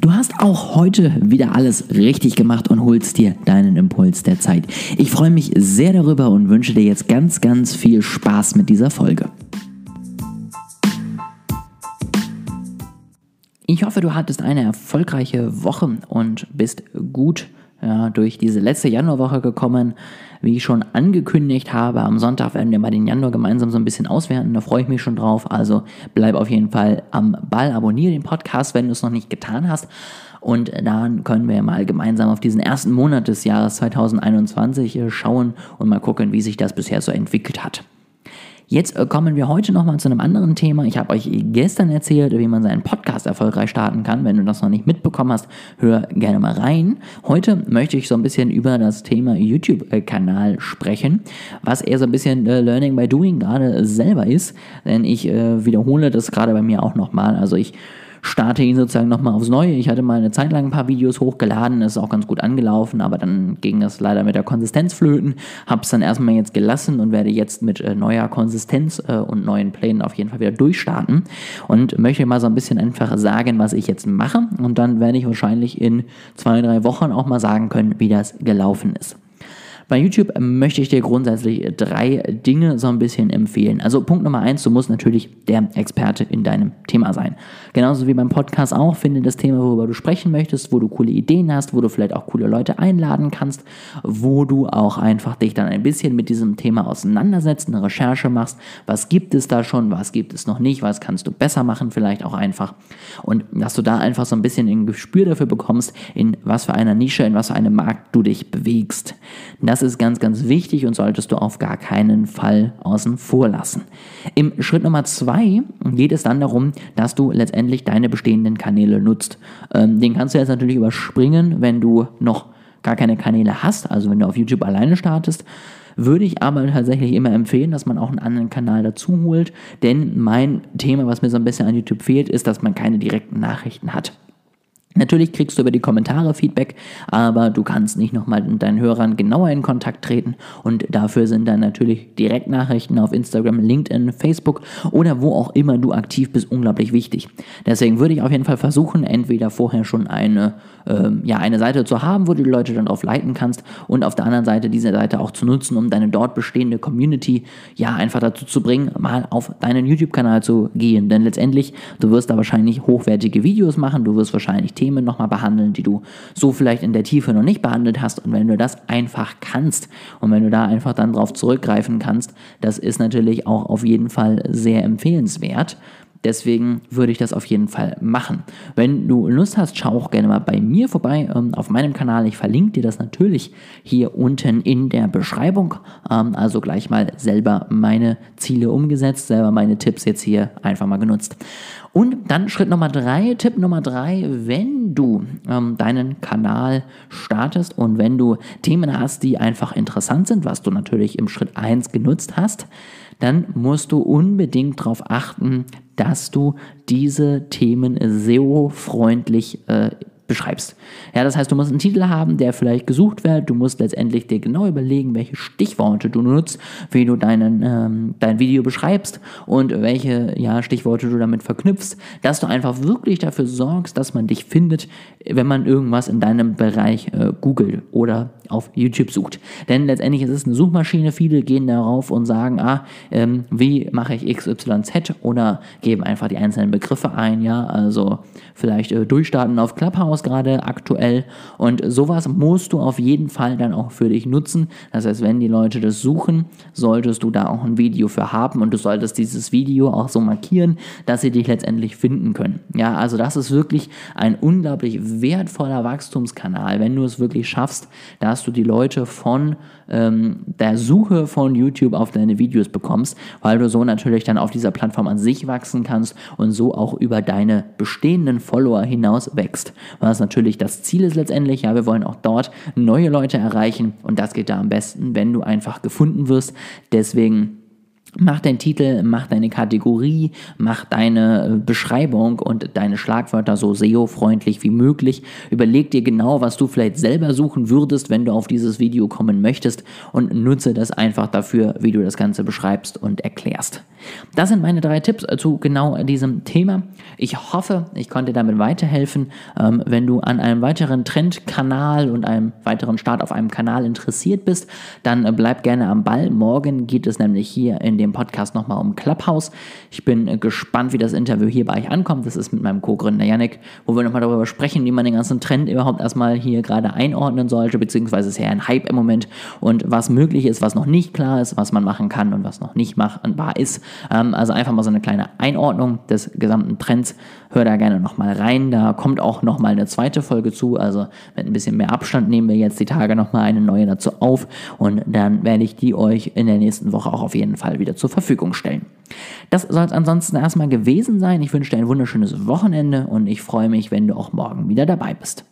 Du hast auch heute wieder alles richtig gemacht und holst dir deinen Impuls der Zeit. Ich freue mich sehr darüber und wünsche dir jetzt ganz, ganz viel Spaß mit dieser Folge. Ich hoffe, du hattest eine erfolgreiche Woche und bist gut ja, durch diese letzte Januarwoche gekommen. Wie ich schon angekündigt habe, am Sonntag werden wir mal den Januar gemeinsam so ein bisschen auswerten. Da freue ich mich schon drauf. Also bleib auf jeden Fall am Ball, abonniere den Podcast, wenn du es noch nicht getan hast. Und dann können wir mal gemeinsam auf diesen ersten Monat des Jahres 2021 äh, schauen und mal gucken, wie sich das bisher so entwickelt hat. Jetzt äh, kommen wir heute nochmal zu einem anderen Thema. Ich habe euch gestern erzählt, wie man seinen Podcast erfolgreich starten kann. Wenn du das noch nicht mitbekommen hast, hör gerne mal rein. Heute möchte ich so ein bisschen über das Thema YouTube-Kanal sprechen, was eher so ein bisschen äh, Learning by Doing gerade selber ist. Denn ich äh, wiederhole das gerade bei mir auch nochmal. Also ich starte ihn sozusagen nochmal aufs Neue. Ich hatte mal eine Zeit lang ein paar Videos hochgeladen, ist auch ganz gut angelaufen, aber dann ging das leider mit der Konsistenz flöten. Habe es dann erstmal jetzt gelassen und werde jetzt mit äh, neuer Konsistenz äh, und neuen Plänen auf jeden Fall wieder durchstarten und möchte mal so ein bisschen einfach sagen, was ich jetzt mache und dann werde ich wahrscheinlich in zwei, drei Wochen auch mal sagen können, wie das gelaufen ist. Bei YouTube möchte ich dir grundsätzlich drei Dinge so ein bisschen empfehlen. Also Punkt Nummer eins, du musst natürlich der Experte in deinem Thema sein. Genauso wie beim Podcast auch, finde das Thema, worüber du sprechen möchtest, wo du coole Ideen hast, wo du vielleicht auch coole Leute einladen kannst, wo du auch einfach dich dann ein bisschen mit diesem Thema auseinandersetzt, eine Recherche machst, was gibt es da schon, was gibt es noch nicht, was kannst du besser machen vielleicht auch einfach. Und dass du da einfach so ein bisschen ein Gespür dafür bekommst, in was für einer Nische, in was für einem Markt du dich bewegst. Das das ist ganz, ganz wichtig und solltest du auf gar keinen Fall außen vor lassen. Im Schritt Nummer zwei geht es dann darum, dass du letztendlich deine bestehenden Kanäle nutzt. Ähm, den kannst du jetzt natürlich überspringen, wenn du noch gar keine Kanäle hast, also wenn du auf YouTube alleine startest würde ich aber tatsächlich immer empfehlen, dass man auch einen anderen Kanal dazu holt, denn mein Thema, was mir so ein bisschen an YouTube fehlt, ist, dass man keine direkten Nachrichten hat. Natürlich kriegst du über die Kommentare Feedback, aber du kannst nicht nochmal mit deinen Hörern genauer in Kontakt treten und dafür sind dann natürlich Direktnachrichten auf Instagram, LinkedIn, Facebook oder wo auch immer du aktiv bist unglaublich wichtig. Deswegen würde ich auf jeden Fall versuchen, entweder vorher schon eine, ähm, ja, eine Seite zu haben, wo du die Leute dann drauf leiten kannst und auf der anderen Seite diese Seite auch zu nutzen, um deine dort bestehende Community ja einfach dazu zu bringen, mal auf deinen YouTube-Kanal zu gehen. Denn letztendlich, du wirst da wahrscheinlich hochwertige Videos machen, du wirst wahrscheinlich Themen nochmal behandeln, die du so vielleicht in der Tiefe noch nicht behandelt hast. Und wenn du das einfach kannst und wenn du da einfach dann drauf zurückgreifen kannst, das ist natürlich auch auf jeden Fall sehr empfehlenswert. Deswegen würde ich das auf jeden Fall machen. Wenn du Lust hast, schau auch gerne mal bei mir vorbei ähm, auf meinem Kanal. Ich verlinke dir das natürlich hier unten in der Beschreibung. Ähm, also gleich mal selber meine Ziele umgesetzt, selber meine Tipps jetzt hier einfach mal genutzt. Und dann Schritt Nummer drei, Tipp Nummer drei, wenn du ähm, deinen Kanal startest und wenn du Themen hast, die einfach interessant sind, was du natürlich im Schritt eins genutzt hast, dann musst du unbedingt darauf achten, dass du diese Themen SEO-freundlich äh, beschreibst. Ja, das heißt, du musst einen Titel haben, der vielleicht gesucht wird. Du musst letztendlich dir genau überlegen, welche Stichworte du nutzt, wie du deinen, ähm, dein Video beschreibst und welche ja, Stichworte du damit verknüpfst, dass du einfach wirklich dafür sorgst, dass man dich findet, wenn man irgendwas in deinem Bereich äh, googelt oder auf YouTube sucht. Denn letztendlich ist es eine Suchmaschine. Viele gehen darauf und sagen, ah, ähm, wie mache ich XYZ oder geben einfach die einzelnen Begriffe ein. Ja, also vielleicht äh, durchstarten auf Clubhouse gerade aktuell. Und sowas musst du auf jeden Fall dann auch für dich nutzen. Das heißt, wenn die Leute das suchen, solltest du da auch ein Video für haben und du solltest dieses Video auch so markieren, dass sie dich letztendlich finden können. Ja, also das ist wirklich ein unglaublich wertvoller Wachstumskanal, wenn du es wirklich schaffst, dass dass du die Leute von ähm, der Suche von YouTube auf deine Videos bekommst, weil du so natürlich dann auf dieser Plattform an sich wachsen kannst und so auch über deine bestehenden Follower hinaus wächst. Was natürlich das Ziel ist letztendlich, ja, wir wollen auch dort neue Leute erreichen und das geht da am besten, wenn du einfach gefunden wirst. Deswegen Mach deinen Titel, mach deine Kategorie, mach deine äh, Beschreibung und deine Schlagwörter so SEO-freundlich wie möglich. Überleg dir genau, was du vielleicht selber suchen würdest, wenn du auf dieses Video kommen möchtest und nutze das einfach dafür, wie du das Ganze beschreibst und erklärst. Das sind meine drei Tipps zu genau diesem Thema. Ich hoffe, ich konnte damit weiterhelfen. Ähm, wenn du an einem weiteren Trendkanal und einem weiteren Start auf einem Kanal interessiert bist, dann äh, bleib gerne am Ball. Morgen geht es nämlich hier in dem Podcast nochmal um Clubhouse. Ich bin äh, gespannt, wie das Interview hier bei euch ankommt. Das ist mit meinem Co-Gründer Yannick, wo wir nochmal darüber sprechen, wie man den ganzen Trend überhaupt erstmal hier gerade einordnen sollte, beziehungsweise ist ja ein Hype im Moment und was möglich ist, was noch nicht klar ist, was man machen kann und was noch nicht machbar ist. Ähm, also einfach mal so eine kleine Einordnung des gesamten Trends. Hör da gerne nochmal rein. Da kommt auch nochmal eine zweite Folge zu. Also mit ein bisschen mehr Abstand nehmen wir jetzt die Tage nochmal eine neue dazu auf und dann werde ich die euch in der nächsten Woche auch auf jeden Fall wieder zur Verfügung stellen. Das soll es ansonsten erstmal gewesen sein. Ich wünsche dir ein wunderschönes Wochenende und ich freue mich, wenn du auch morgen wieder dabei bist.